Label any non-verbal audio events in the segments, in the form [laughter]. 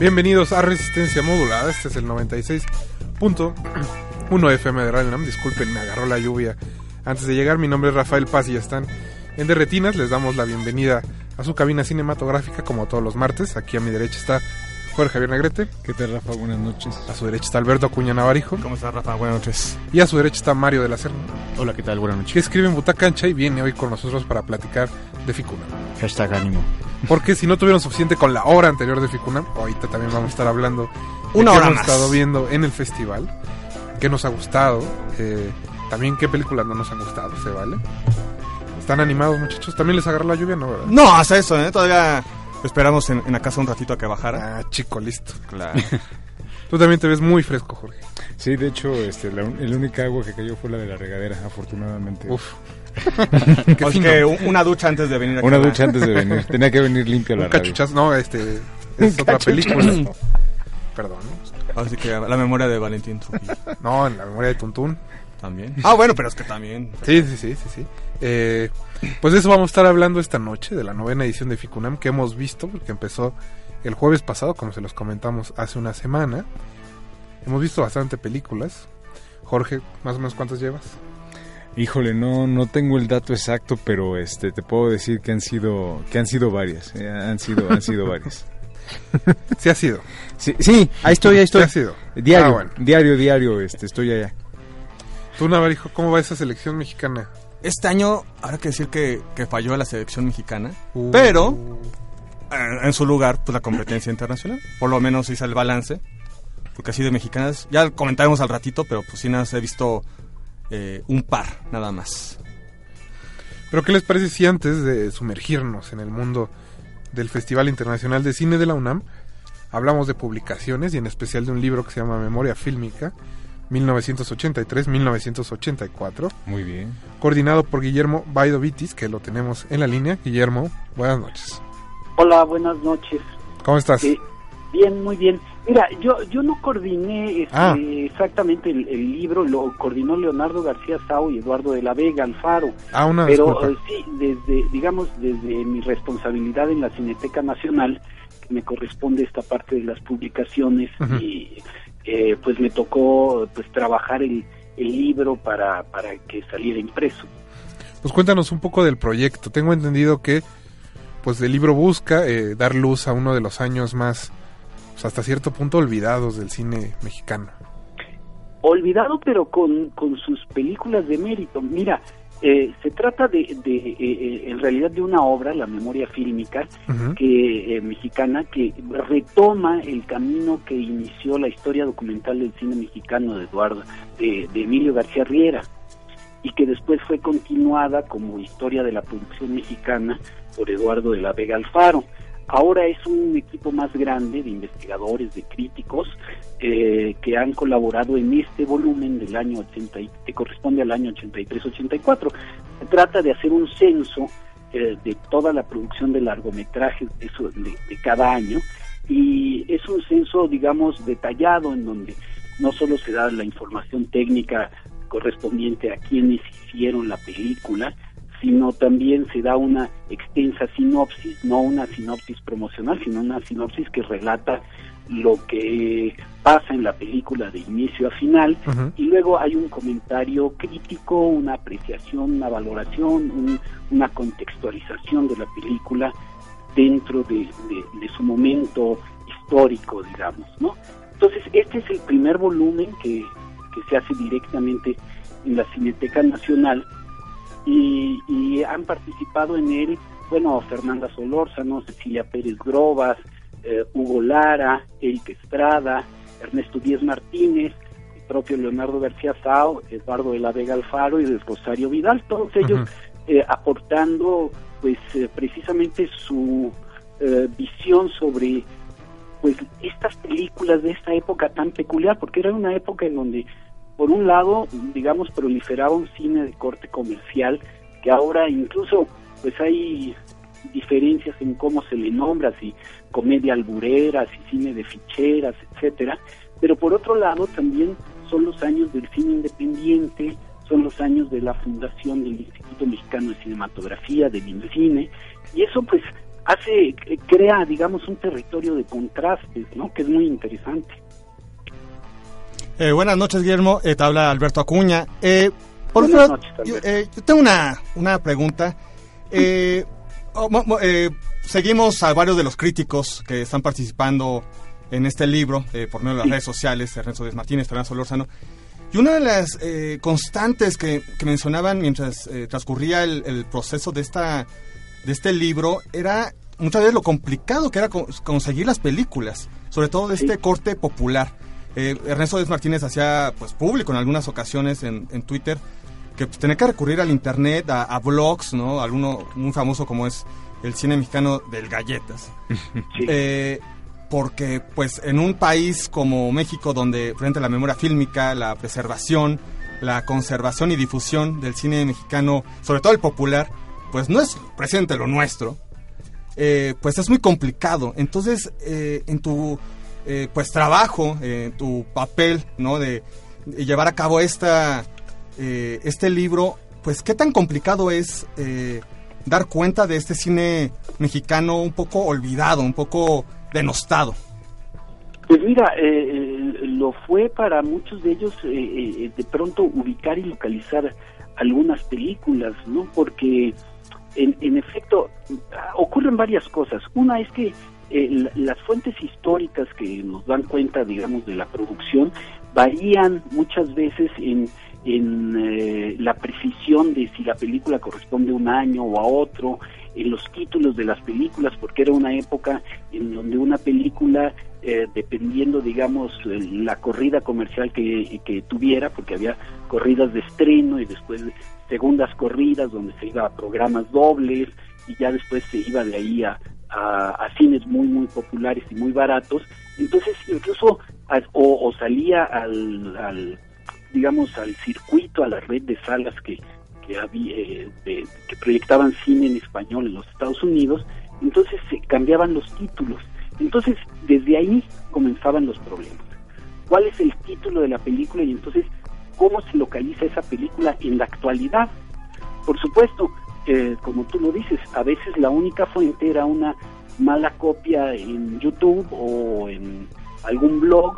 Bienvenidos a Resistencia Modulada, este es el 96.1 [clears throat] FM de Radio. Disculpen, me agarró la lluvia antes de llegar. Mi nombre es Rafael Paz y están en Derretinas. Les damos la bienvenida a su cabina cinematográfica como todos los martes. Aquí a mi derecha está Jorge Javier Negrete. ¿Qué tal, Rafa? Buenas noches. A su derecha está Alberto Acuña Navarijo. ¿Cómo estás, Rafa? Buenas noches. Y a su derecha está Mario de la Serna. Hola, ¿qué tal? Buenas noches. Que escribe en Butacancha y viene hoy con nosotros para platicar de Ficuna. Hashtag ánimo. Porque si no tuvieron suficiente con la hora anterior de Ficuna, ahorita también vamos a estar hablando de Una qué hora hemos más. estado viendo en el festival, qué nos ha gustado, eh, también qué películas no nos han gustado, ¿se vale? ¿Están animados, muchachos? ¿También les agarró la lluvia? No, ¿verdad? No, hasta eso, ¿eh? Todavía esperamos en, en la casa un ratito a que bajara. Ah, chico, listo. Claro. [laughs] Tú también te ves muy fresco, Jorge. Sí, de hecho, este, la, el única agua que cayó fue la de la regadera, afortunadamente. Uf. [laughs] Así que un- una ducha antes de venir aquí. Una ducha antes de venir. Tenía que venir limpia la cachuchazo, no, este, [laughs] es otra película. Perdón. Así que la memoria de Valentín Trujillo No, en la memoria de Tuntún. También. Ah, bueno, pero es que también. Sí, sí, sí, sí, sí. Eh, pues de eso vamos a estar hablando esta noche, de la novena edición de Ficunam que hemos visto, porque empezó el jueves pasado, como se los comentamos hace una semana. Hemos visto bastante películas. Jorge, más o menos cuántas llevas? Híjole, no, no tengo el dato exacto, pero este, te puedo decir que han sido, que han sido varias. eh, han sido, han sido varias. [laughs] Sí ha sido. Sí, sí, ahí estoy, ahí Sí estoy. ha sido. Diario, Ah, bueno. diario, diario, este, estoy allá. Tú, Navarijo, ¿cómo va esa selección mexicana? Este año, habrá que decir que, que falló la selección mexicana. Uh, Pero, en, en su lugar, pues la competencia internacional. Por lo menos hice el balance. Porque así de mexicanas, ya comentaremos al ratito, pero pues sí nada, he visto eh, un par, nada más. Pero ¿qué les parece si antes de sumergirnos en el mundo del Festival Internacional de Cine de la UNAM, hablamos de publicaciones y en especial de un libro que se llama Memoria Fílmica, 1983-1984, Muy bien. coordinado por Guillermo Baidovitis, que lo tenemos en la línea. Guillermo, buenas noches. Hola, buenas noches. ¿Cómo estás? Eh, bien, muy bien. Mira, yo yo no coordiné este, Ah. exactamente el, el libro, lo coordinó Leonardo García Sau y Eduardo de la Vega Alfaro. Ah, una Pero eh, sí, desde, digamos, desde mi responsabilidad en la Cineteca Nacional, que me corresponde esta parte de las publicaciones, Ujú. y eh, pues me tocó pues trabajar el, el libro para, para que saliera impreso. Pues cuéntanos un poco del proyecto. Tengo entendido que pues el libro busca eh, dar luz a uno de los años más, pues, hasta cierto punto, olvidados del cine mexicano. olvidado pero con, con sus películas de mérito. Mira, eh, se trata de, de eh, eh, en realidad de una obra, la memoria fílmica, que eh, mexicana que retoma el camino que inició la historia documental del cine mexicano de Eduardo, de, de Emilio García Riera y que después fue continuada como historia de la producción mexicana por Eduardo de la Vega Alfaro. Ahora es un equipo más grande de investigadores, de críticos, eh, que han colaborado en este volumen del año 80, que corresponde al año 83-84. Se trata de hacer un censo eh, de toda la producción de largometrajes de, de, cada año y es un censo, digamos, detallado en donde no solo se da la información técnica correspondiente a quienes hicieron la película, sino también se da una extensa sinopsis, no una sinopsis promocional, sino una sinopsis que relata lo que pasa en la película de inicio a final y luego hay un comentario crítico, una apreciación, una valoración, una contextualización de la película dentro de, su momento histórico, digamos, ¿no? Entonces, este es el primer volumen que, que se hace directamente en la Cineteca Nacional y, han participado en él, bueno, Fernanda Solórzano, Cecilia Pérez Grobas, eh, Hugo Lara, Eric Estrada, Ernesto Díez Martínez, el propio Leonardo García Sao, Eduardo de la Vega Alfaro y el Rosario Vidal, todos ellos eh, aportando pues eh, precisamente su visión sobre pues estas películas de esta época tan peculiar, porque era una época en donde por un lado, digamos, proliferaba un cine de corte comercial que ahora incluso pues hay diferencias en cómo se le nombra, si comedia alburera, si cine de ficheras, etcétera, pero por otro lado también son los años del cine independiente, son los años de la fundación del Instituto Mexicano de Cinematografía, del INCINE, y eso pues hace, crea, digamos, un territorio de contrastes, ¿no? Que es muy interesante. Eh, buenas noches, Guillermo. Eh, te habla Alberto Acuña. Eh, por buenas noches, yo, tengo una, una pregunta. Oh, seguimos a varios de los críticos que están participando en este libro por medio de las redes sociales, Ernesto Díaz Martínez, Fernando Solórzano. Y una de las constantes que, mencionaban mientras transcurría el, proceso de, esta, de este libro era muchas veces lo complicado que era conseguir las películas, sobre todo de este corte popular. Eh, Ernesto Díaz Martínez hacía pues público en algunas ocasiones en, Twitter que pues, tenía que recurrir al internet, a, blogs, ¿no? Alguno muy famoso como es el cine mexicano del galletas. [laughs] Eh, porque pues en un país como México donde frente a la memoria fílmica, la preservación, la conservación y difusión del cine mexicano, sobre todo el popular, pues no es presente lo nuestro, eh, pues es muy complicado. Entonces, en tu eh, pues trabajo, eh, tu papel, ¿no? De, llevar a cabo esta, eh, este libro, pues qué tan complicado es dar cuenta de este cine mexicano un poco olvidado, un poco denostado. Pues mira, lo fue para muchos de ellos de pronto ubicar y localizar algunas películas, ¿no? Porque en, en efecto ocurren varias cosas. Una es que eh, las fuentes históricas que nos dan cuenta, digamos, de la producción varían muchas veces en, en eh, la precisión de si la película corresponde a un año o a otro, en los títulos de las películas, porque era una época en donde una película, eh, dependiendo, digamos, la corrida comercial que, que, tuviera, porque había corridas de estreno y después segundas corridas donde se iba a programas dobles y ya después se iba de ahí a, a, cines muy, muy populares y muy baratos. Entonces, incluso, o, salía al, digamos, al circuito, a la red de salas que, que, había, eh, que proyectaban cine en español en los Estados Unidos, entonces se cambiaban los títulos. Entonces, desde ahí comenzaban los problemas. ¿Cuál es el título de la película? Y entonces, ¿cómo se localiza esa película en la actualidad? Por supuesto, como tú lo dices, a veces la única fuente era una mala copia en YouTube o en algún blog.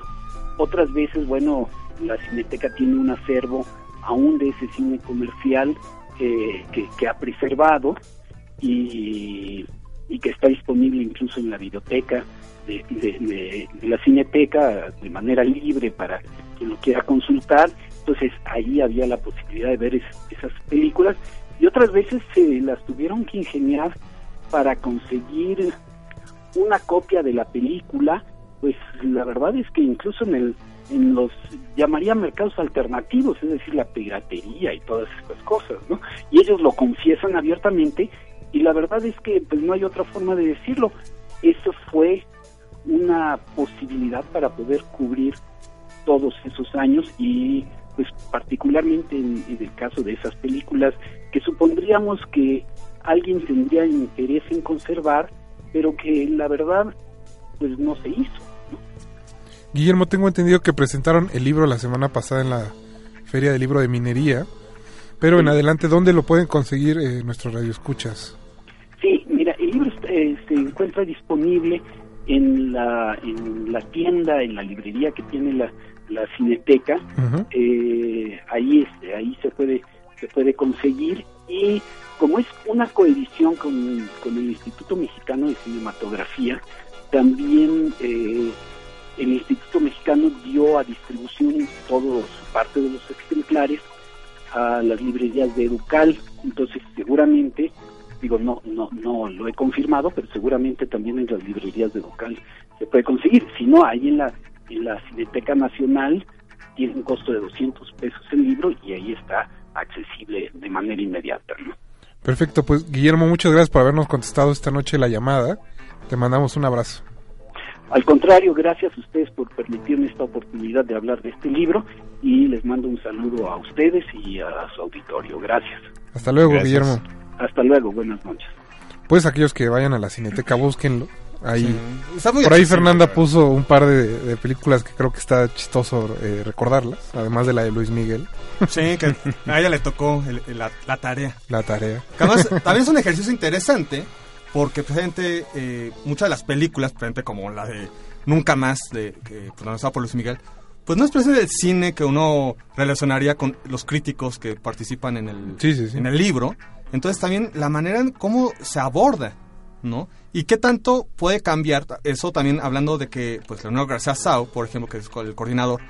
Otras veces, bueno, la Cineteca tiene un acervo aún de ese cine comercial que, ha preservado y, que está disponible incluso en la biblioteca de, la Cineteca de manera libre para quien lo quiera consultar. Entonces ahí había la posibilidad de ver esas películas y otras veces se las tuvieron que ingeniar para conseguir una copia de la película, pues la verdad es que incluso en el en los llamaría mercados alternativos, es decir, la piratería y todas estas cosas, ¿no? Y ellos lo confiesan abiertamente y la verdad es que pues no hay otra forma de decirlo. eso fue una posibilidad para poder cubrir todos esos años y pues particularmente en, en, el caso de esas películas que supondríamos que alguien tendría interés en conservar, pero que la verdad pues no se hizo. Guillermo, tengo entendido que presentaron el libro la semana pasada en la Feria del Libro de Minería, pero en adelante, ¿dónde lo pueden conseguir eh, nuestros radioescuchas? Sí, mira, el libro eh, se encuentra disponible en la, en la tienda, en la librería que tiene la, la Cineteca. eh, ahí, este, ahí se puede, se puede conseguir. Y como es una coedición con, con el Instituto Mexicano de Cinematografía, también eh, el Instituto Mexicano dio a distribución todos parte de los ejemplares a las librerías de Educal, entonces seguramente, digo, no, no, no lo he confirmado, pero seguramente también en las librerías de Educal se puede conseguir, si no, ahí en la, en la Cineteca Nacional tiene un costo de 200 pesos el libro y ahí está accesible de manera inmediata, ¿no? Perfecto, pues Guillermo, muchas gracias por habernos contestado esta noche la llamada. Te mandamos un abrazo. Al contrario, gracias a ustedes por permitirme esta oportunidad de hablar de este libro y les mando un saludo a ustedes y a su auditorio. Gracias. Hasta luego, Gracias. Guillermo. Hasta luego, buenas noches. Pues aquellos que vayan a la Cineteca, búsquenlo. Ahí, Sí. Está muy por ahí Fernanda pero- puso un par de, de películas que creo que está chistoso eh, recordarlas, además de la de Luis Miguel, Sí, que [laughs] a ella le tocó el- el- la, la tarea. La Tarea. Que además, [laughs] también es un ejercicio interesante porque precisamente eh, muchas de las películas, precisamente como la de Nunca Más, de, que protagonizada por Luis Miguel, pues no es precisamente el cine que uno relacionaría con los críticos que participan en el, Sí, sí, sí. en el libro. Entonces también la manera en cómo se aborda, ¿no? Y qué tanto puede cambiar, eso también hablando de que, pues, Leonardo García Sau, por ejemplo, que es el coordinador,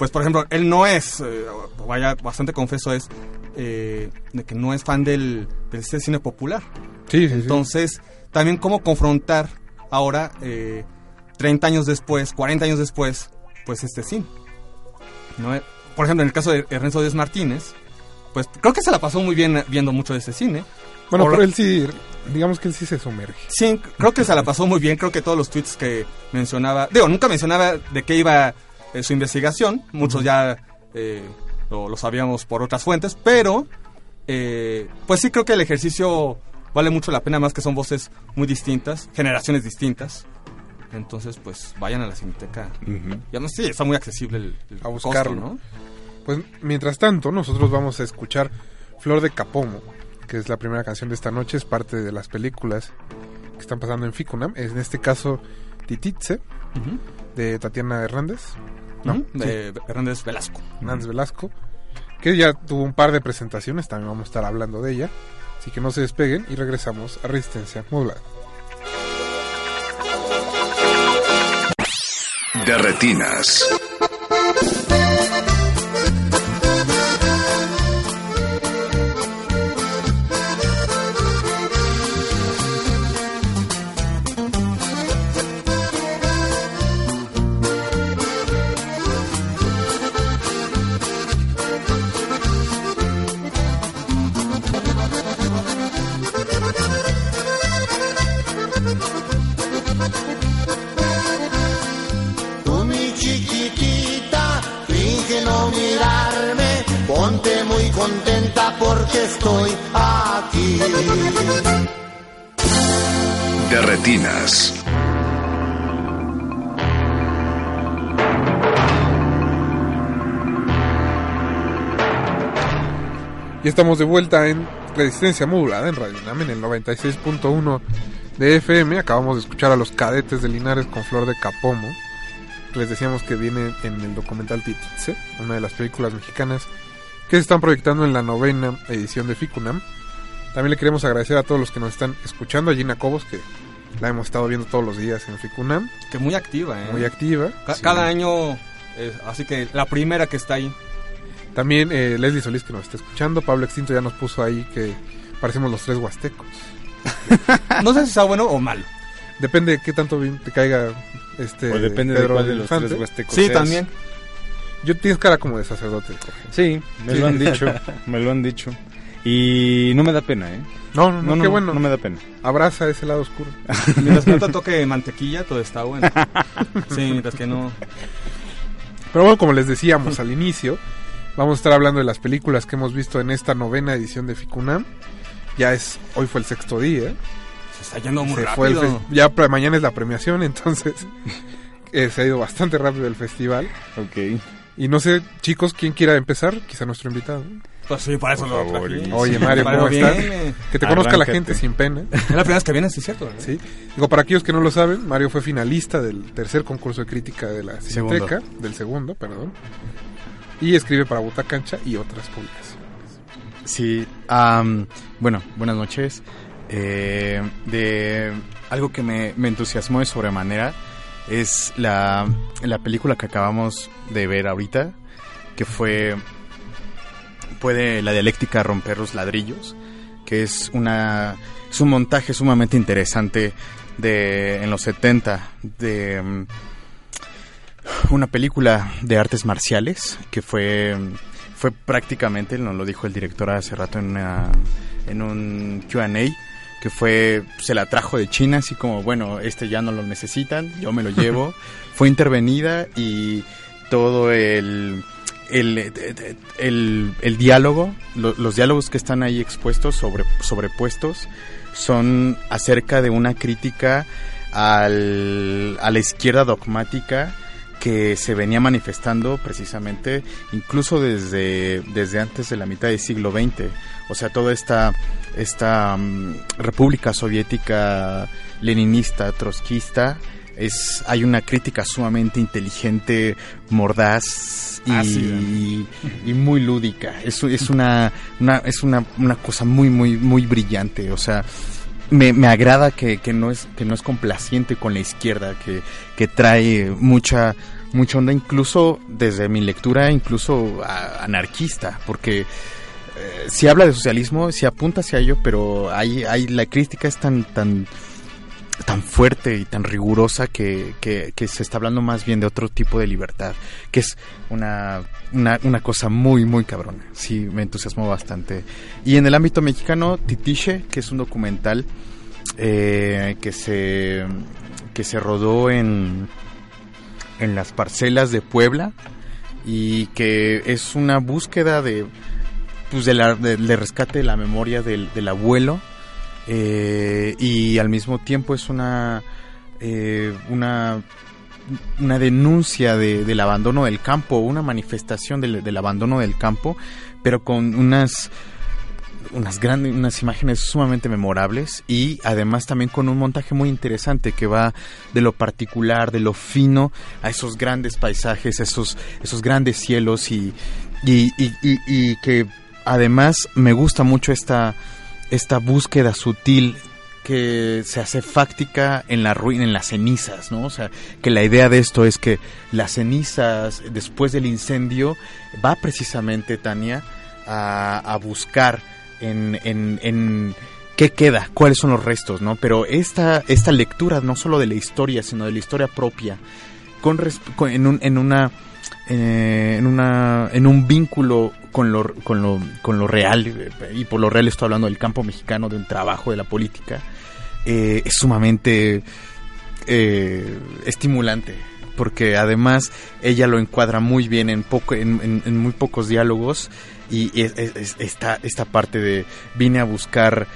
pues por ejemplo, él no es, eh, vaya, bastante confeso es, eh, de que no es fan del, del cine popular. Sí, sí, sí. Entonces, también cómo confrontar ahora, eh, 30 años después, 40 años después, pues este cine. ¿no? Por ejemplo, en el caso de Ernesto Díaz Martínez, pues creo que se la pasó muy bien viendo mucho de este cine. Bueno, pero él sí, digamos que él sí se sumerge. Sí, creo que se la pasó muy bien. Creo que todos los tweets que mencionaba, digo, nunca mencionaba de qué iba eh, su investigación. Muchos ya eh, lo, lo sabíamos por otras fuentes, pero eh, pues sí creo que el ejercicio vale mucho la pena, más que son voces muy distintas, generaciones distintas. Entonces, pues vayan a la Cineteca. Y además sí, está muy accesible el, el A costo, buscarlo. ¿no? Pues mientras tanto, nosotros vamos a escuchar Flor de Capomo, que es la primera canción de esta noche, es parte de las películas que están pasando en Ficunam. En este caso, Tititze, Ujú. de Tatiana Hernández, ¿no? De Hernández Velasco. Hernández Velasco, que ya tuvo un par de presentaciones, también vamos a estar hablando de ella. Así que no se despeguen y regresamos a Resistencia Modulada. De retinas. Y estamos de vuelta en Resistencia Modulada en Radio UNAM en el 96.1 de FM. Acabamos de escuchar a los cadetes de Linares con Flor de Capomo. Les decíamos que viene en el documental Tititze, una de las películas mexicanas que se están proyectando en la novena edición de Ficunam. También le queremos agradecer a todos los que nos están escuchando, a Gina Cobos, que la hemos estado viendo todos los días en Ficunam, Que muy activa, ¿eh? muy activa. Ca- Cada año, eh, así que la primera que está ahí. También eh, Leslie Solís que nos está escuchando, Pablo Extinto ya nos puso ahí que parecemos los tres huastecos. [laughs] No sé si sea bueno o malo. Depende de qué tanto bien te caiga este O depende Pedro de cuál de los Infante. tres huastecos Sí, seas. también. Yo tienes cara como de sacerdote, Jorge. Sí, me Sí. lo han dicho, [laughs] me lo han dicho. Y no me da pena, ¿eh? No, no, no, No, no, qué bueno. no me da pena. Abraza ese lado oscuro. Mientras que no te toque mantequilla, todo está bueno. Sí, mientras que no. Pero bueno, como les decíamos al inicio, vamos a estar hablando de las películas que hemos visto en esta novena edición de Ficunam. Ya es, hoy fue el sexto día. Se está yendo muy Se fue el rápido. ya mañana es la premiación, entonces [laughs] eh, se ha ido bastante rápido el festival. Ok. Y no sé, chicos, ¿quién quiera empezar? Quizá nuestro invitado. Pues sí, para eso Por lo favor, traje. Oye, Mario, ¿cómo estás? viene. Que te conozca la gente sin pena. Es la primera vez que vienes, sí, cierto. Digo, para aquellos que no lo saben, Mario fue finalista del tercer concurso de crítica de la Segundo. Cineteca, del segundo, perdón. Y escribe para Butacancha y otras publicaciones. Sí, bueno, buenas noches. Eh, de algo que me, me entusiasmó de sobremanera es la, la película que acabamos de ver ahorita, que fue puede la dialéctica romper los ladrillos, que es una es un montaje sumamente interesante de en los 70 de mm, una película de artes marciales que fue fue prácticamente, nos lo dijo el director hace rato en, una- en un QA, que fue, se la trajo de China, así como, bueno, este ya no lo necesitan, yo me lo llevo. [laughs] fue intervenida y todo el, el, el, el diálogo, lo- los diálogos que están ahí expuestos, sobre, sobrepuestos, son acerca de una crítica al, a la izquierda dogmática que se venía manifestando precisamente incluso desde, desde antes de la mitad del siglo XX. O sea, toda esta, esta mm, república soviética leninista, trotskista, es, hay una crítica sumamente inteligente, mordaz y, muy lúdica. Es, es, una, una, es una, una cosa muy, muy, muy brillante. O sea, me, me agrada que, que no es que no es complaciente con la izquierda que, que trae mucha mucha onda incluso desde mi lectura incluso a- anarquista porque eh, si habla de socialismo si apunta hacia ello pero hay, hay la crítica es tan tan tan fuerte y tan rigurosa que, que, se está hablando más bien de otro tipo de libertad, que es una, una, una cosa muy, muy cabrona. Sí, me entusiasmó bastante. Y en el ámbito mexicano, Titiche, que es un documental eh, que, se, que se rodó en, en las parcelas de Puebla y que es una búsqueda de, pues de, la, de rescate de la memoria del, del abuelo eh, y al mismo tiempo es una eh, una una denuncia de- del abandono del campo, una manifestación del, del abandono del campo, pero con unas unas grandes unas imágenes sumamente memorables y además también con un montaje muy interesante que va de lo particular, de lo fino a esos grandes paisajes, esos esos grandes cielos y, y- y- y que además me gusta mucho esta esta búsqueda sutil que se hace fáctica en la ruina, en las cenizas, ¿no? O sea, que la idea de esto es que las cenizas después del incendio va precisamente Tania a, a buscar en, en, en qué queda, cuáles son los restos, ¿no? Pero esta, esta lectura no solo de la historia, sino de la historia propia, con, con- en, un- en una eh, en una en un vínculo con lo, con lo con lo real y por lo real estoy hablando del campo mexicano de un trabajo de la política eh, es sumamente eh, estimulante porque además ella lo encuadra muy bien en poco en, muy pocos diálogos y es- es- es- esta esta parte de vine a buscar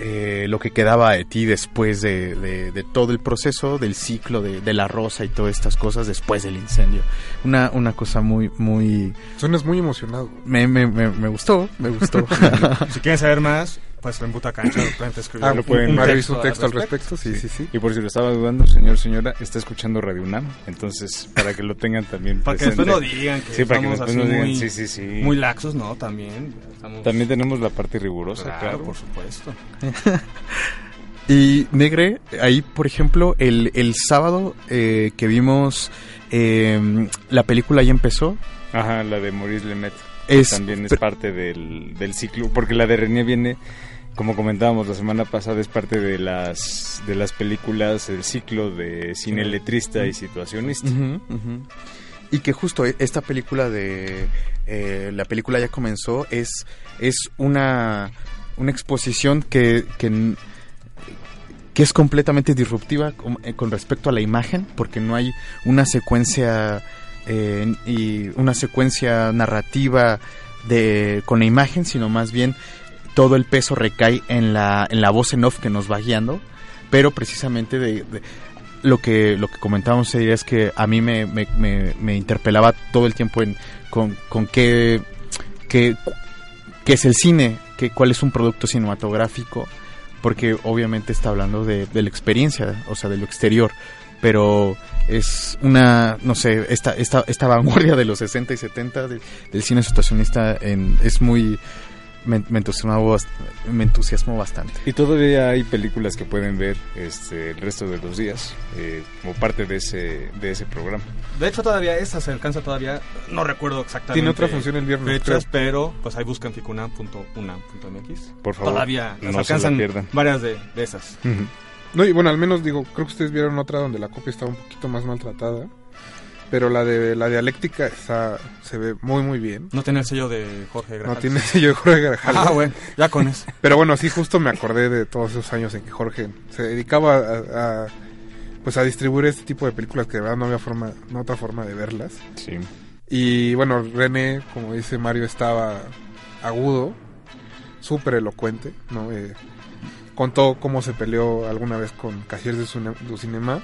eh, lo que quedaba de ti después de, de- de todo el proceso del ciclo de, de la rosa y todas estas cosas después del incendio una una cosa muy muy Suenas muy emocionado. me, me, me, me gustó me gustó [laughs] Si quieren saber más, pues en Buta Cancha lo pueden escribir. Ah, lo pueden- Mario texto hizo un texto al respecto, sí, sí, sí. Y por si lo estaba dudando, señor, señora, está escuchando Radio UNAM. Entonces, para que lo tengan también Para que presente. después lo digan, que Sí, para que estamos después nos digan, muy, sí, sí, sí. muy laxos, ¿no? También. estamos- También tenemos la parte rigurosa, claro, claro. por supuesto. [laughs] Y Negre, ahí por ejemplo, el, el sábado eh, que vimos eh, la película ya empezó. Ajá, la de Maurice Lemet. Es, también es parte del, del ciclo, porque la de René viene, como comentábamos la semana pasada, es parte de las de las películas, el ciclo de cine letrista y situacionista. Y que justo e- esta película de eh, la película ya comenzó es es una una exposición que que, que es completamente disruptiva con, eh, con respecto a la imagen porque no hay una secuencia eh, y una secuencia narrativa de con la imagen sino más bien todo el peso recae en la en la voz en off que nos va guiando pero precisamente de, lo que lo que comentábamos ese es que a mí me, me, interpelaba todo el tiempo en con, con qué, qué, qué es el cine, qué, cuál es un producto cinematográfico, porque obviamente está hablando de, de la experiencia, o sea, de lo exterior, pero es una, no sé, esta, esta, esta vanguardia de los 60 y 70 de- del cine situacionista en, es muy... Me, me entusiasmó, me entusiasmó bastante. Y todavía hay películas que pueden ver este, el resto de los días eh, como parte de ese, de ese programa. De hecho, todavía esa se alcanza todavía. No recuerdo exactamente. Tiene otra función el viernes, Fechas, pero pues ahí buscan ficunam.unam.mx. Por favor, Todavía no nos se alcanzan pierdan. varias de, de esas. No, y bueno, al menos digo, creo que ustedes vieron otra donde la copia estaba un poquito más maltratada. Pero la de la dialéctica está, se ve muy, muy bien. No tiene el sello de Jorge Grajales. No tiene sello de Jorge Grajales. Ah, bueno, ya con eso. [laughs] Pero bueno, sí, justo me acordé de todos esos años en que Jorge se dedicaba a, a, pues a distribuir este tipo de películas que de verdad no había forma, no otra forma de verlas. Sí. Y bueno, René, como dice Mario, estaba agudo, súper elocuente, ¿no? Eh, contó cómo se peleó alguna vez con Casiers de Cine- du Cinema,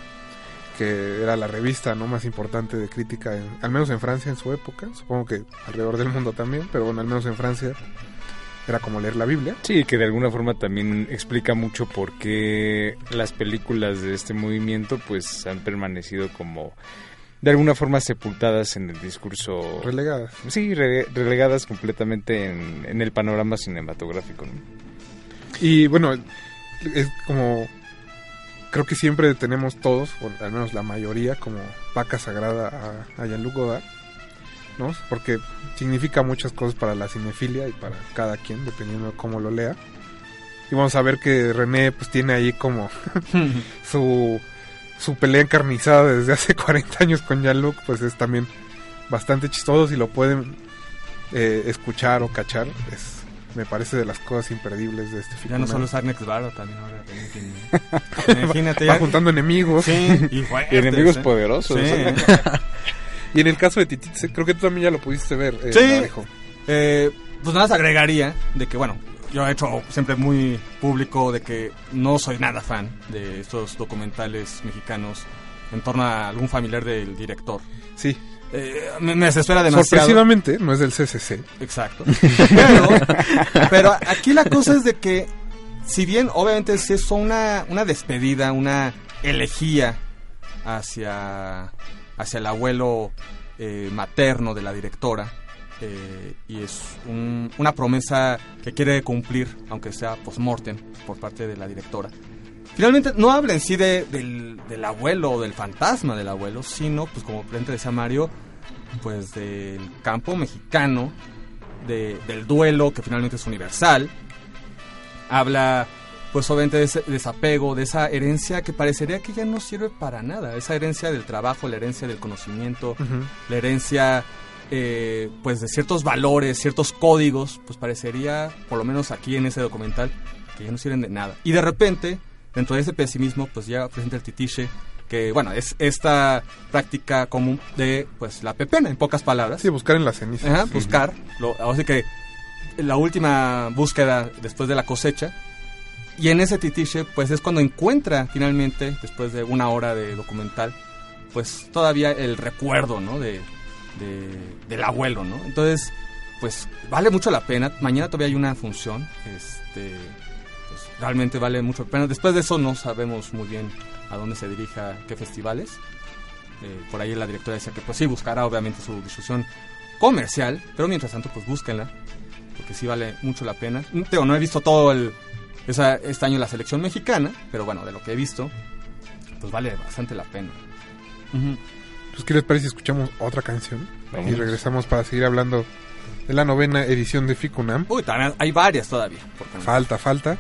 que era la revista no más importante de crítica, en- al menos en Francia en su época, supongo que alrededor del mundo también, pero bueno, al menos en Francia era como leer la Biblia. Sí, que de alguna forma también explica mucho por qué las películas de este movimiento pues han permanecido como de alguna forma sepultadas en el discurso. Relegadas. Sí, re- relegadas completamente en, en el panorama cinematográfico. ¿no? Y bueno, es como creo que siempre tenemos todos, o al menos la mayoría, como vaca sagrada a, a Jean-Luc Godard, ¿no? Porque significa muchas cosas para la cinefilia y para cada quien, dependiendo de cómo lo lea. Y vamos a ver que René pues tiene ahí como [laughs] su, su pelea encarnizada desde hace [laughs] 40 años con Jean-Luc, pues es también bastante chistoso si lo pueden eh, escuchar o cachar. Es, me parece de las cosas imperdibles de este Ya film. no solo es Agnex Bardo, también ahora también tiene- [laughs] Imagínate. Va ya- juntando enemigos. Sí, y [laughs] fuertes, Y enemigos ¿eh? poderosos. Sí. ¿eh? Y en el caso de Tititze, creo que tú también ya lo pudiste ver. eh, Sí. Eh, pues nada, más agregaría de que, bueno, yo he hecho siempre muy público de que no soy nada fan de estos documentales mexicanos en torno a algún familiar del director. Sí. Eh, me, me desespera demasiado. Sorpresivamente, no es del CCC. Exacto. Pero, pero aquí la cosa es de que, si bien obviamente es eso una, una despedida, una elegía hacia, hacia el abuelo eh, materno de la directora, eh, y es un- una promesa que quiere cumplir, aunque sea post-mortem, por parte de la directora. Finalmente, no habla en sí de- del, del abuelo o del fantasma del abuelo, sino, pues como frente decía Mario, pues del campo mexicano, de- del duelo que finalmente es universal. Habla, pues obviamente de ese desapego, de esa herencia que parecería que ya no sirve para nada. Esa herencia del trabajo, la herencia del conocimiento, la herencia, eh, pues de ciertos valores, ciertos códigos, pues parecería, por lo menos aquí en ese documental, que ya no sirven de nada. Y de repente, dentro de ese pesimismo, pues ya presenta el titiche, que bueno, es esta práctica común de, pues la pepena, en pocas palabras. Sí, buscar en las cenizas. Ajá, buscar. Lo, así que la última búsqueda después de la cosecha. Y en ese titiche, pues es cuando encuentra finalmente, después de una hora de documental, pues todavía el recuerdo, ¿no? De, de- del abuelo, ¿no? Entonces, pues vale mucho la pena. Mañana todavía hay una función, este, realmente vale mucho la pena. Después de eso no sabemos muy bien a dónde se dirija, qué festivales. Eh, por ahí la directora decía que pues sí buscará obviamente su difusión comercial, pero mientras tanto pues búsquenla, porque sí vale mucho la pena. Digo, no he visto todo el esa, este año la selección mexicana, pero bueno, de lo que he visto, pues vale bastante la pena. Pues, ¿qué les parece si escuchamos otra canción? Vamos. Y regresamos para seguir hablando de la novena edición de Ficunam. Uy, también hay varias todavía. por. Falta, falta.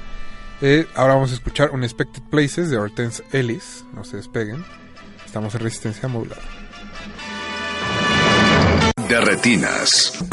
Eh, ahora vamos a escuchar Unexpected Places de Hortense Ellis. No se despeguen. Estamos en resistencia modulada. de retinas.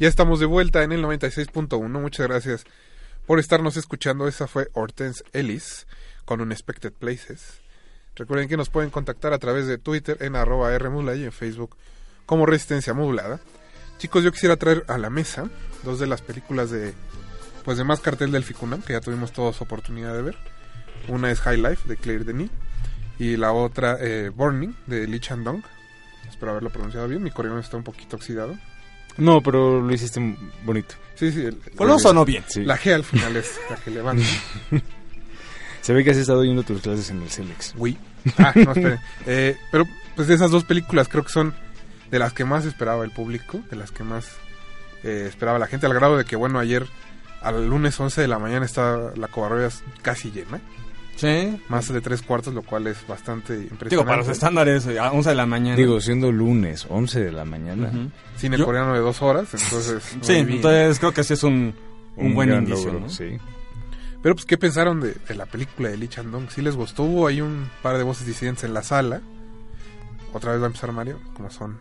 Ya estamos de vuelta en el 96.1. Muchas gracias por estarnos escuchando. Esa fue Hortense Ellis con Unexpected Places. Recuerden que nos pueden contactar a través de Twitter en arroba Rmodulada y en Facebook como Resistencia Modulada. Chicos, yo quisiera traer a la mesa dos de las películas de pues de más cartel del Ficunam que ya tuvimos todos oportunidad de ver. Una es High Life de Claire Denis y la otra eh, Burning de Lee Chandong. Espero haberlo pronunciado bien. Mi coreano está un poquito oxidado. No, pero lo hiciste bonito. Sí, sí. el- no el- sonó bien. Sí. La G al final es la que levanta. [laughs] Se ve que has estado yendo tus clases en el Celex. Uy. Ah, no, esperen. [laughs] Eh, pero pues de esas dos películas creo que son de las que más esperaba el público, de las que más eh, esperaba la gente, al grado de que, bueno, ayer al lunes 11 de la mañana está la Covarrubias casi llena, Sí. más de tres cuartos, lo cual es bastante impresionante. Digo, para los estándares, eh, a 11 de la mañana. Digo, siendo lunes, 11 de la mañana. Ujú. Cine Yo- coreano de dos horas, entonces... [laughs] Sí, entonces creo que sí es un, un, buen gran indicio. logro, ¿no? sí. Pero pues, ¿qué pensaron de, de la película de Lee Chandong? ¿Sí les gustó? Hubo ahí un par de voces disidentes en la sala. Otra vez va a empezar Mario, como son.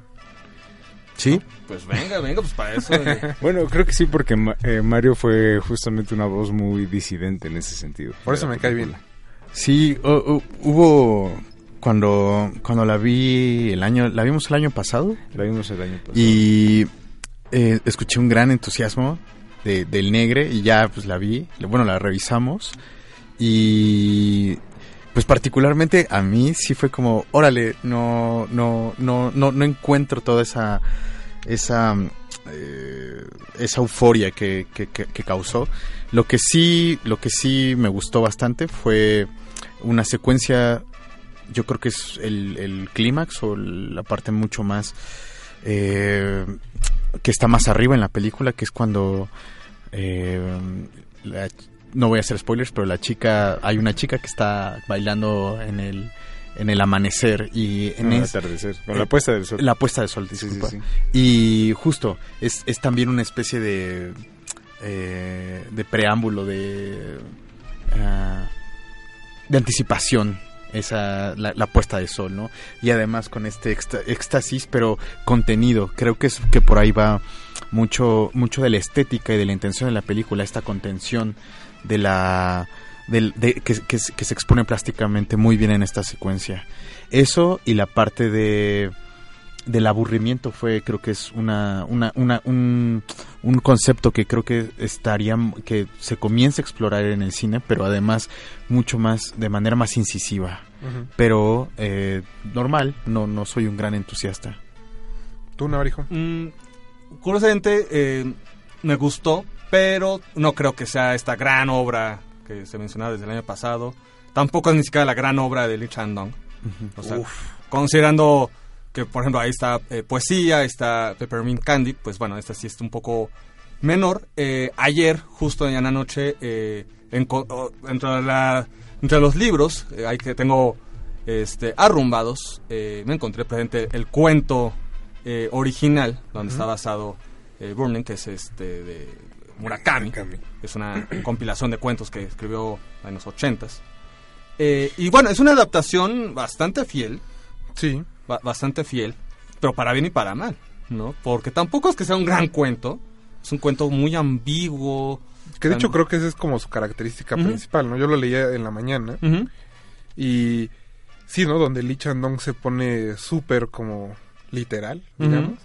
Sí, Pues venga, venga, pues para eso. [laughs] eh, Bueno, creo que sí, porque eh, Mario fue justamente una voz muy disidente en ese sentido. Por eso me cae bien. Sí, hu- hu- hubo cuando cuando la vi el año, la vimos el año pasado La vimos el año pasado. y eh, escuché un gran entusiasmo de, del Negre y ya pues la vi, bueno la revisamos y pues particularmente a mí sí fue como, órale, no no no no no encuentro toda esa esa eh, esa euforia que, que, que- que causó. Lo que sí lo que sí me gustó bastante fue una secuencia yo creo que es el, el clímax o la parte mucho más eh, que está más arriba en la película, que es cuando eh, la- no voy a hacer spoilers, pero la chica, hay una chica que está bailando en el en el amanecer y en No, es- atardecer. Con eh, la puesta del sol. la puesta de sol, Sí, sí, disculpa. sí. Y justo, es, es también una especie de, eh, de preámbulo, de, ah, de anticipación, esa, la, la puesta de sol, ¿no? Y además con este éxtasis, pero contenido. Creo que es que por ahí va mucho, mucho de la estética y de la intención de la película, esta contención de la... de- que se expone plásticamente muy bien en esta secuencia. Eso y la parte de del aburrimiento fue creo que es una, una, una un, un concepto que creo que estaría que se comienza a explorar en el cine pero además mucho más de manera más incisiva pero eh, normal no no soy un gran entusiasta ¿Tú, Navarijo? mm, curiosamente, eh, me gustó, pero no creo que sea esta gran obra que se mencionaba desde el año pasado. Tampoco es ni siquiera la gran obra de Lee Chandong. O sea, considerando que, por ejemplo, ahí está eh, poesía, está Peppermint Candy, pues bueno, esta sí es un poco menor. Eh, ayer, justo en la noche, eh, enco- o- entre, la- entre los libros, eh, hay que tengo este, arrumbados, eh, me encontré presente el cuento eh, original, donde está basado eh, Burning, que es este de Murakami. Es una [clears throat] compilación de cuentos que escribió en los ochentas. Eh, y bueno, es una adaptación bastante fiel, Sí. Ba- bastante fiel, pero para bien y para mal, ¿no? Porque tampoco es que sea un gran cuento, es un cuento muy ambiguo. Que de hecho creo que esa es como su característica principal, ¿no? Yo lo leía en la mañana y sí, ¿no? Donde Lee Chandong se pone súper como literal, digamos.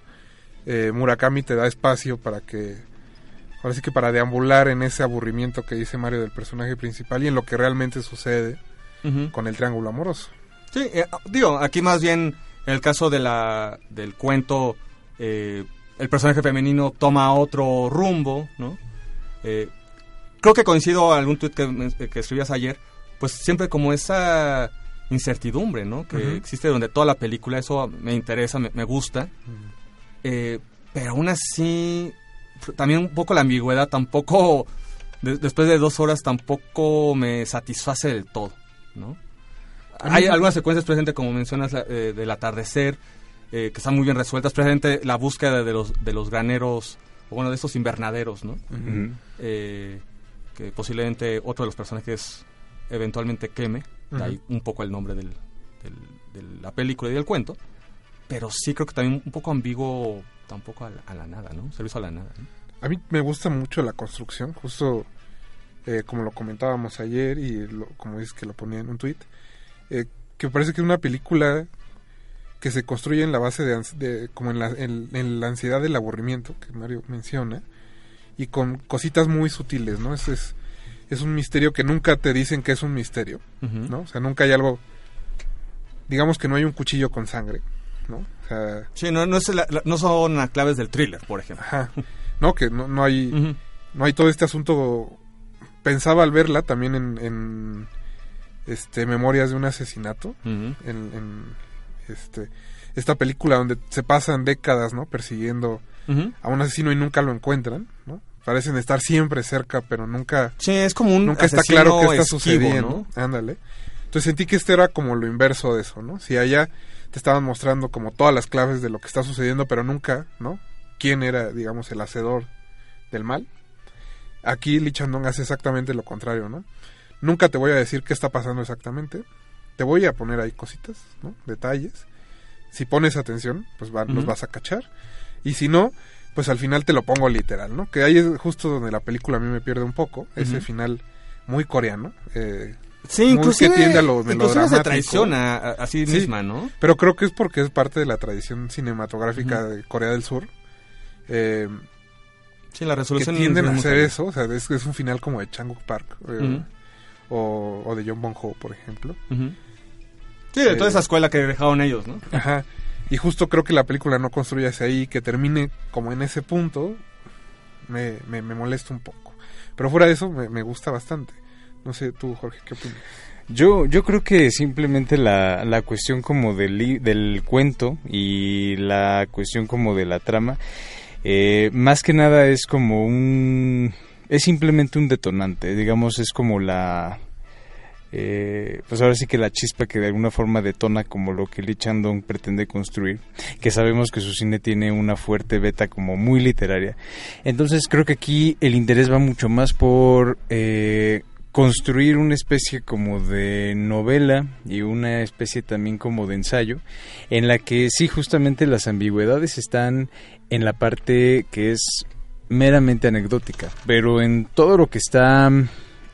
Eh, Murakami te da espacio para que, ahora sí que para deambular en ese aburrimiento que dice Mario del personaje principal y en lo que realmente sucede con el triángulo amoroso. Sí, eh, digo, aquí más bien en el caso de la, del cuento, eh, el personaje femenino toma otro rumbo, ¿no? Eh, creo que coincido algún tuit que, que escribías ayer pues siempre como esa incertidumbre, ¿no? Que existe durante toda la película, eso me interesa, me, me gusta. Eh, pero aún así, también un poco la ambigüedad tampoco, de- después de dos horas tampoco me satisface del todo, ¿no? Hay algunas secuencias presentes, como mencionas, eh, del atardecer, eh, que están muy bien resueltas, presente la búsqueda de los, de los graneros, o bueno, de estos invernaderos, ¿no? Eh, que posiblemente otro de los personajes eventualmente queme, de ahí un poco el nombre del, del- de la película y del cuento, pero sí creo que también un poco ambiguo tampoco a la, a la nada, ¿no? Servicio a la nada. ¿no? A mí me gusta mucho la construcción, justo eh, como lo comentábamos ayer y lo- como es que lo ponía en un tweet, eh, que parece que es una película que se construye en la base de, como en la, en- en la ansiedad del aburrimiento que Mario menciona y con cositas muy sutiles, ¿no? Es, es, es un misterio que nunca te dicen que es un misterio. ¿no? O sea, nunca hay algo, digamos que no hay un cuchillo con sangre, ¿no? O sea, Sí, no, no, es la- no son las claves del thriller, por ejemplo. ajá, no, que no, no hay... No hay todo este asunto pensaba al verla también en, en, este memorias de un asesinato en, en, este esta película donde se pasan décadas no persiguiendo a un asesino y nunca lo encuentran no parecen estar siempre cerca pero nunca Sí, es como un nunca está claro qué está esquivo, sucediendo ¿no? ándale. Entonces sentí que este era como lo inverso de eso no si allá te estaban mostrando como todas las claves de lo que está sucediendo pero nunca no quién era digamos el hacedor del mal aquí Lee Chandong hace exactamente lo contrario no nunca te voy a decir qué está pasando exactamente te voy a poner ahí cositas no detalles si pones atención pues va- los vas a cachar y si no pues al final te lo pongo literal, ¿no? Que ahí es justo donde la película a mí me pierde un poco, ese Ujú. final muy coreano, eh, Sí, Muy inclusive, que tiende a lo inclusive se traiciona a, a sí Sí. misma, ¿no? pero creo que es porque es parte de la tradición cinematográfica de Corea del Sur, eh, Sí, la que resolución tienden es a hacer eso, o sea, es, es un final como de Changuk Park, eh. O, o de John Bon Ho, por ejemplo. Sí, de Eh, toda esa escuela que dejaron ellos, ¿no? Ajá. Y justo creo que la película no construye hacia ahí, que termine como en ese punto, me, me, me molesta un poco. Pero fuera de eso, me, me gusta bastante. No sé, tú, Jorge, ¿qué opinas? Yo, yo creo que simplemente la, la cuestión como del, del cuento y la cuestión como de la trama, eh, más que nada es como un... es simplemente un detonante, digamos, es como la... eh, pues ahora sí que la chispa que de alguna forma detona como lo que Lee Chandong pretende construir, que sabemos que su cine tiene una fuerte beta como muy literaria. Entonces creo que aquí el interés va mucho más por eh, construir una especie como de novela y una especie también como de ensayo, en la que sí justamente las ambigüedades están en la parte que es meramente anecdótica, pero en todo lo que está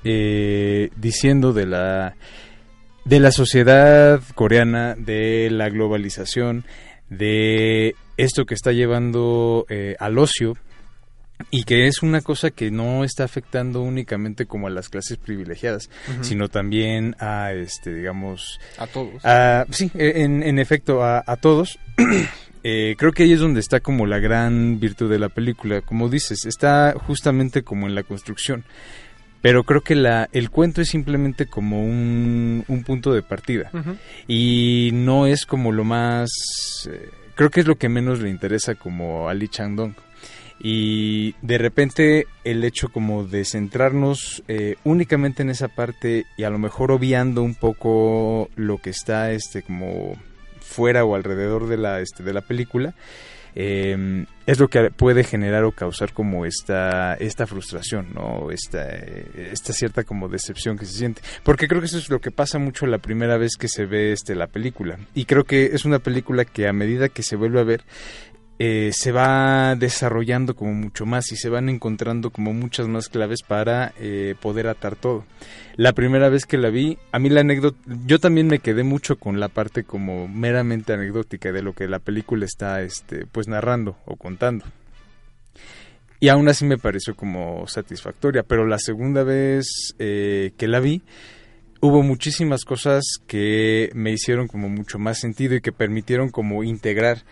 eh, diciendo de la de la sociedad coreana, de la globalización, de esto que está llevando eh, al ocio y que es una cosa que no está afectando únicamente como a las clases privilegiadas, sino también a este digamos A todos. a- sí, e- en, en efecto, a, a todos. [clears throat] Eh, creo que ahí es donde está como la gran virtud de la película. Como dices, está justamente como en la construcción. Pero creo que la, el cuento es simplemente como un, un punto de partida. Y no es como lo más... eh, creo que es lo que menos le interesa como a Lee Chang-dong. Y de repente el hecho como de centrarnos eh, únicamente en esa parte y a lo mejor obviando un poco lo que está este como fuera o alrededor de la este de la película eh, es lo que puede generar o causar como esta esta frustración no esta esta cierta como decepción que se siente. Porque creo que eso es lo que pasa mucho la primera vez que se ve este la película. Y creo que es una película que a medida que se vuelve a ver eh, se va desarrollando como mucho más y se van encontrando como muchas más claves para eh, poder atar todo. La primera vez que la vi, a mí la anécdota, yo también me quedé mucho con la parte como meramente anecdótica de lo que la película está este, pues narrando o contando. Y aún así me pareció como satisfactoria, pero la segunda vez eh, que la vi, hubo muchísimas cosas que me hicieron como mucho más sentido y que permitieron como integrar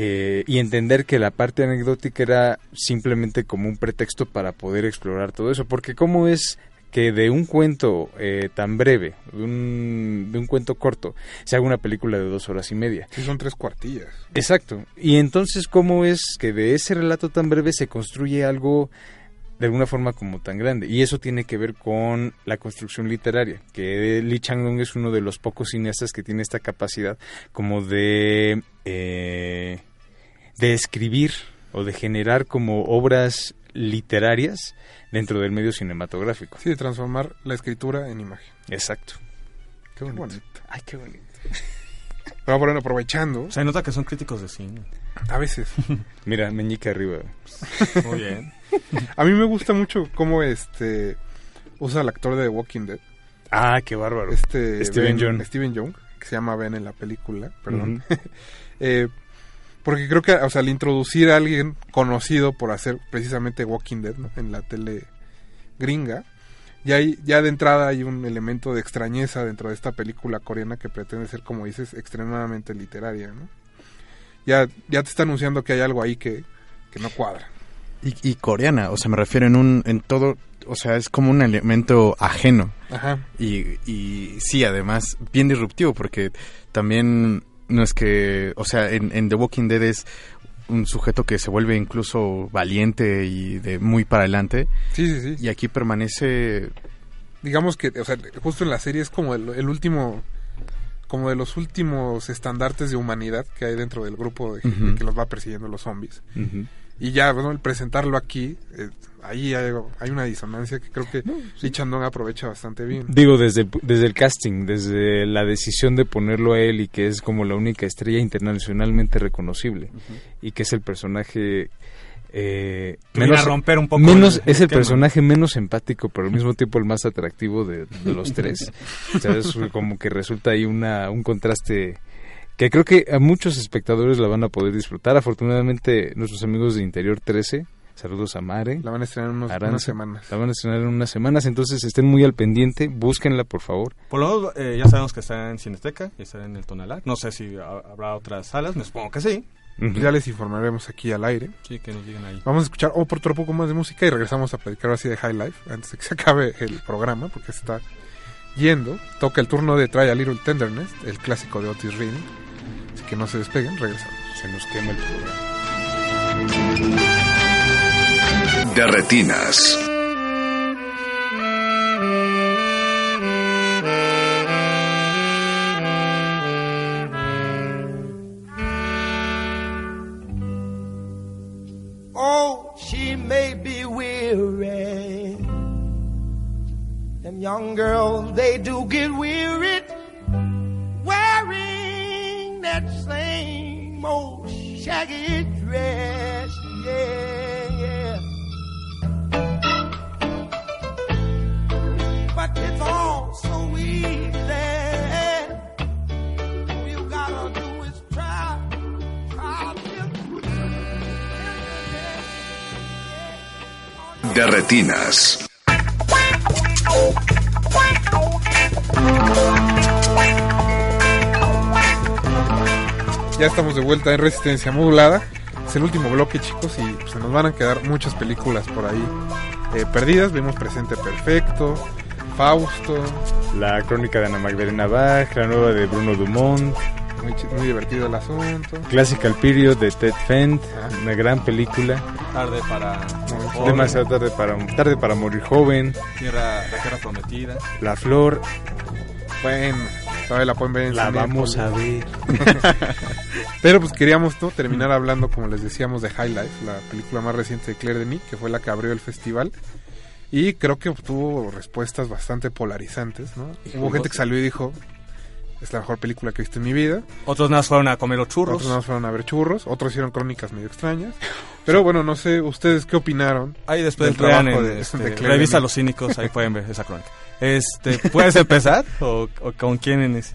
eh, y entender que la parte anecdótica era simplemente como un pretexto para poder explorar todo eso. Porque cómo es que de un cuento eh, tan breve, de un, de un cuento corto, se haga una película de dos horas y media. Sí, son tres cuartillas. Exacto. Y entonces, ¿cómo es que de ese relato tan breve se construye algo de alguna forma como tan grande? Y eso tiene que ver con la construcción literaria, que Lee Chang-dong es uno de los pocos cineastas que tiene esta capacidad como de, eh, de escribir o de generar como obras literarias dentro del medio cinematográfico. Sí, de transformar la escritura en imagen. Exacto. Qué bonito. bonito. Ay, qué bonito. [laughs] Pero bueno, aprovechando, Se nota que son críticos de cine. a veces, [laughs] Mira, meñica arriba. Muy bien. a mí me gusta mucho cómo este usa el actor de The Walking Dead, Ah, qué bárbaro. este Steven Ben- Yeun. Steven Young, que se llama Ben en la película, perdón. [laughs] Eh, porque creo que, o sea, al introducir a alguien conocido por hacer precisamente Walking Dead ¿no? en la tele gringa, ya, hay, ya de entrada hay un elemento de extrañeza dentro de esta película coreana que pretende ser, como dices, extremadamente literaria, ¿no? Ya, ya te está anunciando que hay algo ahí que, que no cuadra. Y, y coreana, o sea, me refiero en un, en todo, o sea, es como un elemento ajeno. Ajá. Y, y sí, además, bien disruptivo, porque también no es que, o sea, en, en The Walking Dead es un sujeto que se vuelve incluso valiente y de muy para adelante, Sí, sí, sí. y aquí permanece, digamos que, o sea, justo en la serie es como el, el último, como de los últimos estandartes de humanidad que hay dentro del grupo de que los va persiguiendo los zombies. Y ya, bueno, el presentarlo aquí, eh, ahí hay, hay una disonancia que creo que Lee Chandong aprovecha bastante bien. Digo, desde el, desde el casting, desde la decisión de ponerlo a él y que es como la única estrella internacionalmente reconocible y que es el personaje eh, viene a romper un poco menos el- el es el esquema. personaje menos empático pero al mismo tiempo el más atractivo de, de los tres [laughs] o sea, es como que resulta ahí una un contraste que creo que a muchos espectadores la van a poder disfrutar afortunadamente nuestros amigos de Interior 13 saludos a Mare La van a estrenar en unos- Aranza, unas semanas. la van a estrenar en unas semanas entonces estén muy al pendiente búsquenla por favor Por lo menos eh, ya sabemos que está en Cineteca está en el Tonalá. No sé si ha- habrá otras salas, me supongo que sí. Ya les informaremos aquí al aire. Sí, que nos digan ahí. Vamos a escuchar otro poco más de música y regresamos a platicar así de High Life antes de que se acabe el programa porque se está yendo. Toca el turno de Try a Little Tenderness, el clásico de Otis Redding. Así que no se despeguen, regresamos. se nos quema el programa De retinas. Oh, she may be weary. Them young girls, they do get weary De retinas. Ya estamos de vuelta en Resistencia Modulada. Es el último bloque, chicos, y pues, se nos van a quedar muchas películas por ahí eh, perdidas. Vimos Presente Perfecto, Fausto, La crónica de Ana Magdalena Bach, la nueva de Bruno Dumont, muy, divertido el asunto. Classical Period de Ted Fent, Ah. una gran película. Tarde para... Muy Demasiado tarde para, tarde para morir joven, Tierra, la tierra prometida. La Flor, Bueno, todavía la pueden ver en la vamos a ver. [laughs] Pero pues queríamos ¿no? terminar hablando, como les decíamos, de High Life, la película más reciente de Claire Denis, que fue la que abrió el festival. Y creo que obtuvo respuestas bastante polarizantes, ¿no? Hubo gente que salió y dijo, es la mejor película que he visto en mi vida. Otros nada más fueron a comer los churros. Otros nada más fueron a ver churros, otros hicieron crónicas medio extrañas. Pero bueno, no sé, ¿ustedes qué opinaron? Ahí después del trabajo en de- este, de Revista. Los Cínicos, ahí pueden ver esa crónica. [laughs] Este, ¿Puedes empezar? ¿O, o con quién en ese?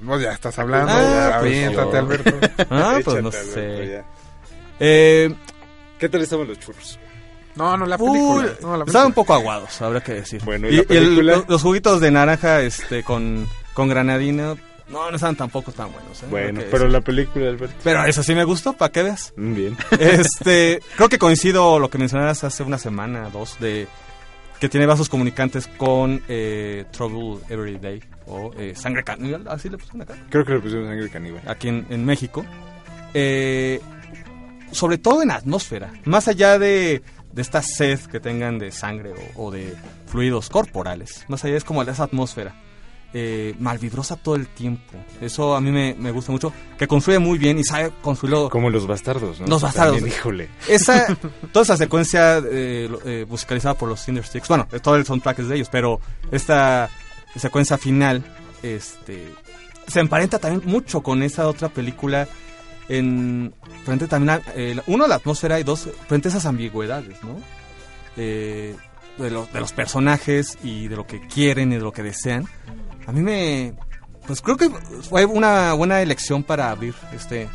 No, ya estás hablando, Ah, ya, pues, aviéntate, yo. Alberto. [laughs] Ah, pues Échate, no sé. Eh, ¿Qué tal estaban los churros? No, no, la película. no, la estaban un poco aguados, habrá que decir. Bueno, ¿y y, la y el- película? lo- los juguitos de naranja este, con, con granadina, no, no estaban tampoco tan buenos. ¿eh? Bueno, pero la película, Alberto. Pero eso sí me gustó, para que veas. Mm, Bien. [laughs] Este, creo que coincido lo que mencionabas hace una semana, dos, de que tiene vasos comunicantes con eh, Trouble Every Day o eh, Sangre Caníbal, así le pusieron acá, Creo que le pusieron sangre caníbal. aquí en, en México. Eh, sobre todo en atmósfera, más allá de, de esta sed que tengan de sangre o, o de fluidos corporales, más allá es como esa atmósfera. Eh, malvibrosa todo el tiempo. Eso a mí me, me gusta mucho. Que construye muy bien y sabe construirlo. Como los bastardos, ¿no? Los bastardos. También, híjole. Esa, [laughs] toda esa secuencia eh, eh, musicalizada por los Cindersticks, bueno, todo el soundtrack es de ellos, pero esta secuencia final, este, se emparenta también mucho con esa otra película en frente también a, eh, uno la atmósfera y dos frente a esas ambigüedades, ¿no? Eh, de, los de los personajes y de lo que quieren y de lo que desean. A mí me, pues creo que fue una buena elección para abrir este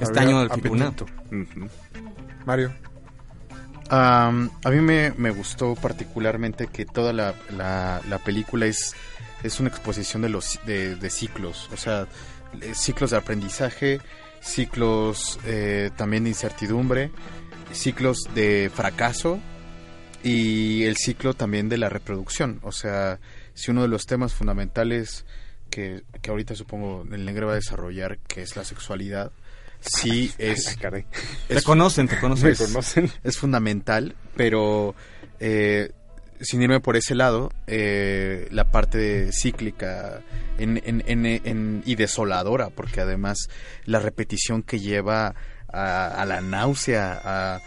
este año del Ficuna. apetito. Ujú. Mario. A mí me, me gustó particularmente que toda la, la- la película es, es una exposición de los de, de ciclos, o sea, eh, ciclos de aprendizaje, ciclos eh, también de incertidumbre, ciclos de fracaso y el ciclo también de la reproducción. O sea, si uno de los temas fundamentales que, que ahorita supongo el negro va a desarrollar, que es la sexualidad, sí [laughs] es... Caray. Te conocen, te conocen. Es fundamental, pero eh, sin irme por ese lado, eh, la parte cíclica en, en- en- en- y desoladora, porque además la repetición que lleva a, a la náusea, a,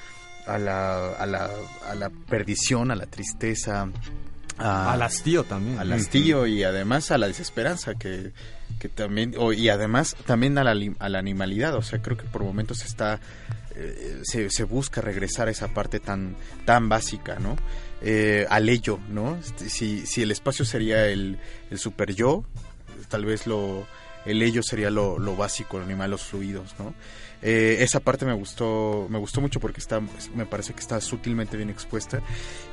a la, a, la, a la perdición, a la tristeza, a, Al hastío también. al hastío y además a la desesperanza que, que también o- y además también a la, a la animalidad. O sea creo que por momentos está eh, se, se busca regresar a esa parte tan tan básica no Eh, al ello no Este, si, si el espacio sería el, el super yo tal vez lo el ello sería lo, lo básico el animal los fluidos no Eh, esa parte me gustó me gustó mucho porque está me parece que está sutilmente bien expuesta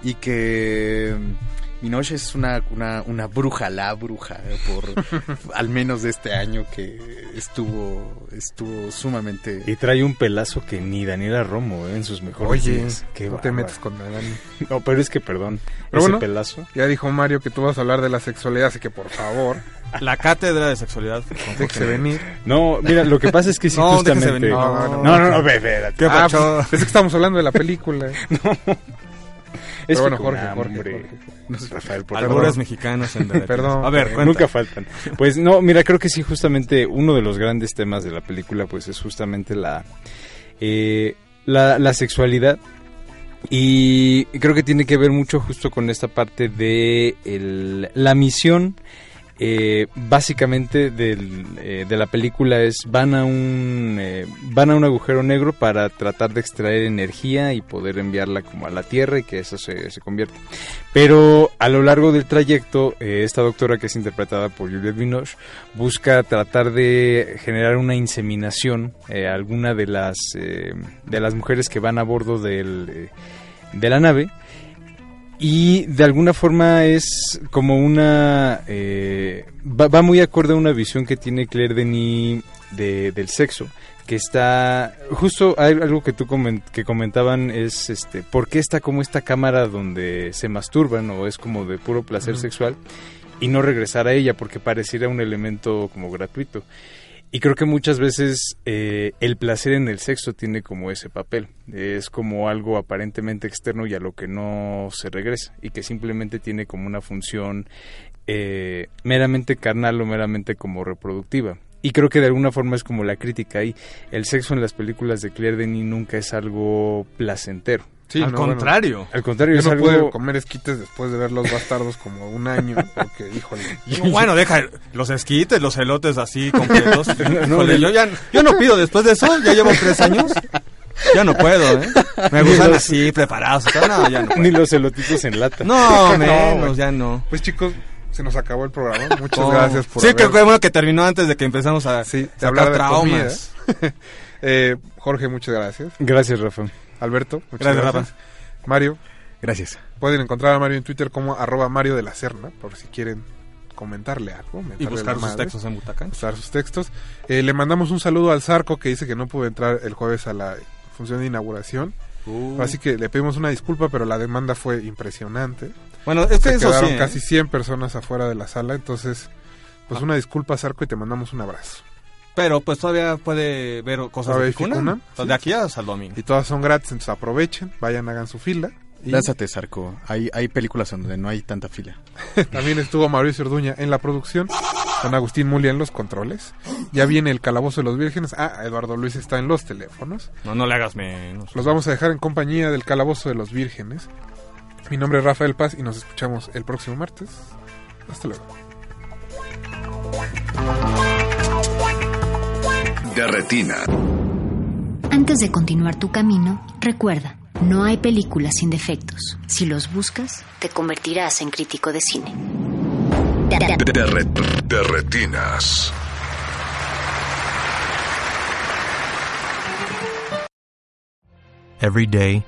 y que mm, Minoche es una, una, una bruja, la bruja, eh, por [laughs] al menos de este año que estuvo estuvo sumamente... Y trae un pelazo que ni Daniela Romo ¿eh? en sus mejores Oye, días. Qué no te metes con Dani. [laughs] No, pero es que perdón. Pero ese bueno. pelazo. Ya dijo Mario que tú vas a hablar de la sexualidad, así que por favor, La cátedra de sexualidad. déjese venir. No, mira, lo que pasa es que sí, No, justamente. venir. No, No, no, no, no, espérate. ¿Qué Ah, pacho? pues, pensé que estamos hablando de la película. [laughs] Es Pero bueno, Jorge, Jorge. Jorge. No sé, Rafael, por favor. mexicanos en. Perdón, A ver, cuenta. Nunca faltan. Pues no, mira, creo que sí, justamente uno de los grandes temas de la película, pues es justamente la, eh, la, la sexualidad. Y creo que tiene que ver mucho justo con esta parte de el- la misión. Eh, básicamente del, eh, de la película es van a un eh, van a un agujero negro para tratar de extraer energía y poder enviarla como a la tierra y que eso se, se convierta. Pero a lo largo del trayecto, eh, esta doctora que es interpretada por Juliette Binoche busca tratar de generar una inseminación a alguna de las de las mujeres que van a bordo del, de la nave y de alguna forma es como una eh, va, va muy acorde a una visión que tiene Claire Denis de, del sexo que está justo hay algo que tú comen- que comentaban es este por qué está como esta cámara donde se masturban o es como de puro placer sexual y no regresar a ella porque pareciera un elemento como gratuito y creo que muchas veces eh, el placer en el sexo tiene como ese papel. Es como algo aparentemente externo y a lo que no se regresa. Y que simplemente tiene como una función eh, meramente carnal o meramente como reproductiva. Y creo que de alguna forma es como la crítica ahí. El sexo en las películas de Claire Denis nunca es algo placentero. Sí, Al no, bueno, contrario. Al contrario, yo es no algo... pude comer esquites después de ver Los Bastardos como un año, [laughs] porque, híjole. No, bueno, deja los esquites, los elotes así completos. [laughs] No, Híjole, de- yo, ya, yo no pido después de eso, ya llevo tres años. Ya no puedo, ¿eh? Me gustan así, preparados. y todo, No, ya no [laughs] puedo. Ni los elotitos en lata. No, menos, ya no. Pues chicos, se nos acabó el programa. [laughs] Muchas Oh. gracias por Sí, haber- que qué bueno que terminó antes de que empezamos a Sí, de sacar hablar de traumas. [laughs] [laughs] Eh, Jorge, muchas gracias. Gracias, Rafa. Alberto, muchas Gracias, gracias. Mario, Gracias. pueden encontrar a Mario en Twitter como arroba Mario de la Serna, por si quieren comentarle algo. Y buscar sus textos en Butacán. buscar sus textos. Eh, le mandamos un saludo al Zarco que dice que no pudo entrar el jueves a la función de inauguración. Uh. Así que le pedimos una disculpa, pero la demanda fue impresionante. Bueno, es que Se eso quedaron sí, ¿eh? casi 100 personas afuera de la sala, entonces, pues una disculpa, Zarco, y te mandamos un abrazo. Pero pues todavía puede ver cosas de. Ficunam, Entonces, De aquí hasta el domingo. Y todas son gratis, entonces aprovechen, vayan, hagan su fila. Y Lánzate, Sarco. Hay, hay películas en donde no hay tanta fila. [laughs] también estuvo Mauricio Orduña en la producción, con Agustín Mulia en los controles. Ya viene el Calabozo de los Vírgenes. Ah, Eduardo Luis está en los teléfonos. No, no le hagas menos. Los vamos a dejar en compañía del Calabozo de los Vírgenes. Mi nombre es Rafael Paz y nos escuchamos el próximo martes. Hasta luego. De retina. Antes de continuar tu camino, recuerda, no hay películas sin defectos. Si los buscas, te convertirás en crítico de cine. De, de re- de retinas. Every day,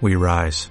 we rise,